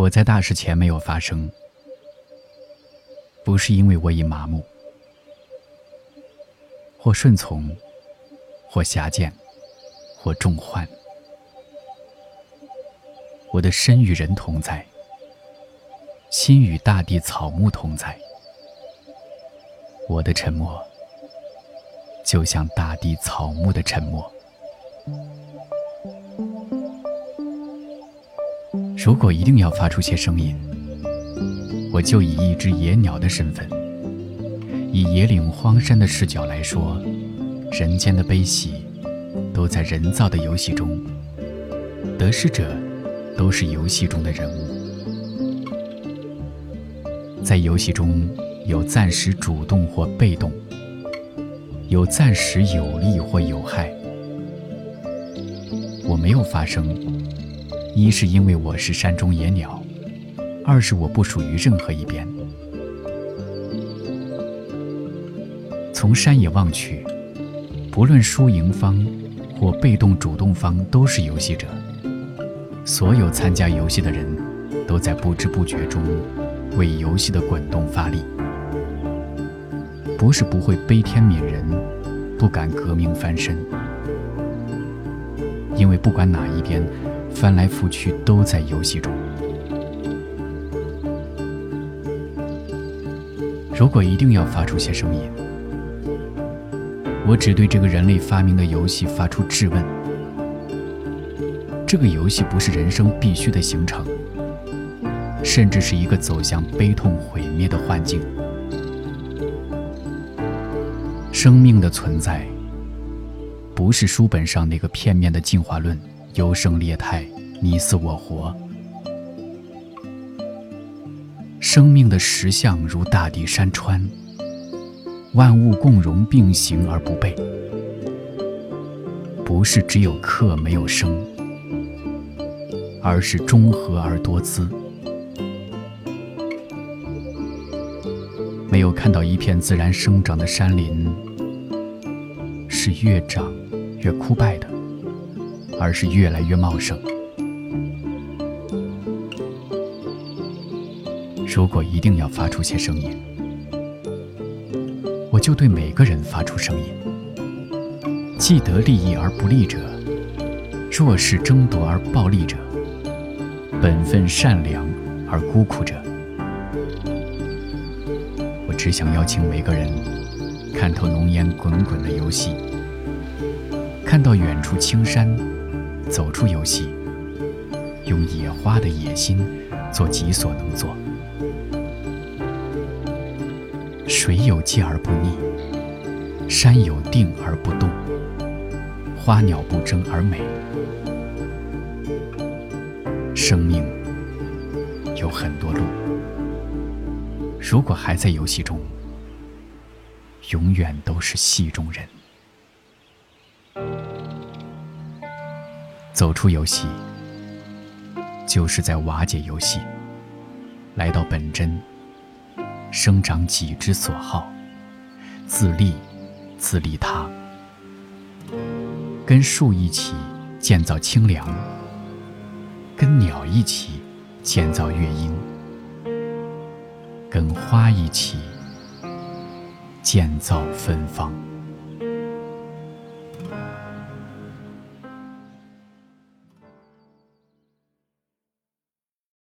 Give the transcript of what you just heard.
我在大事前没有发生，不是因为我已麻木，或顺从，或狭见，或重患。我的身与人同在，心与大地草木同在。我的沉默，就像大地草木的沉默。如果一定要发出些声音，我就以一只野鸟的身份，以野岭荒山的视角来说，人间的悲喜，都在人造的游戏中，得失者都是游戏中的人物。在游戏中有暂时主动或被动，有暂时有利或有害。我没有发声。一是因为我是山中野鸟，二是我不属于任何一边。从山野望去，不论输赢方或被动主动方，都是游戏者。所有参加游戏的人，都在不知不觉中为游戏的滚动发力。不是不会悲天悯人，不敢革命翻身，因为不管哪一边。翻来覆去都在游戏中。如果一定要发出些声音，我只对这个人类发明的游戏发出质问：这个游戏不是人生必须的行程，甚至是一个走向悲痛毁灭的幻境。生命的存在，不是书本上那个片面的进化论。优胜劣汰，你死我活。生命的实相如大地山川，万物共荣并行而不悖，不是只有克没有生，而是中和而多姿。没有看到一片自然生长的山林是越长越枯败的。而是越来越茂盛。如果一定要发出些声音，我就对每个人发出声音：既得利益而不利者，弱势争夺而暴利者，本分善良而孤苦者。我只想邀请每个人，看透浓烟滚滚的游戏，看到远处青山。走出游戏，用野花的野心做己所能做。水有静而不腻，山有定而不动，花鸟不争而美。生命有很多路，如果还在游戏中，永远都是戏中人。走出游戏，就是在瓦解游戏；来到本真，生长己之所好，自利，自利他。跟树一起建造清凉，跟鸟一起建造乐音，跟花一起建造芬芳。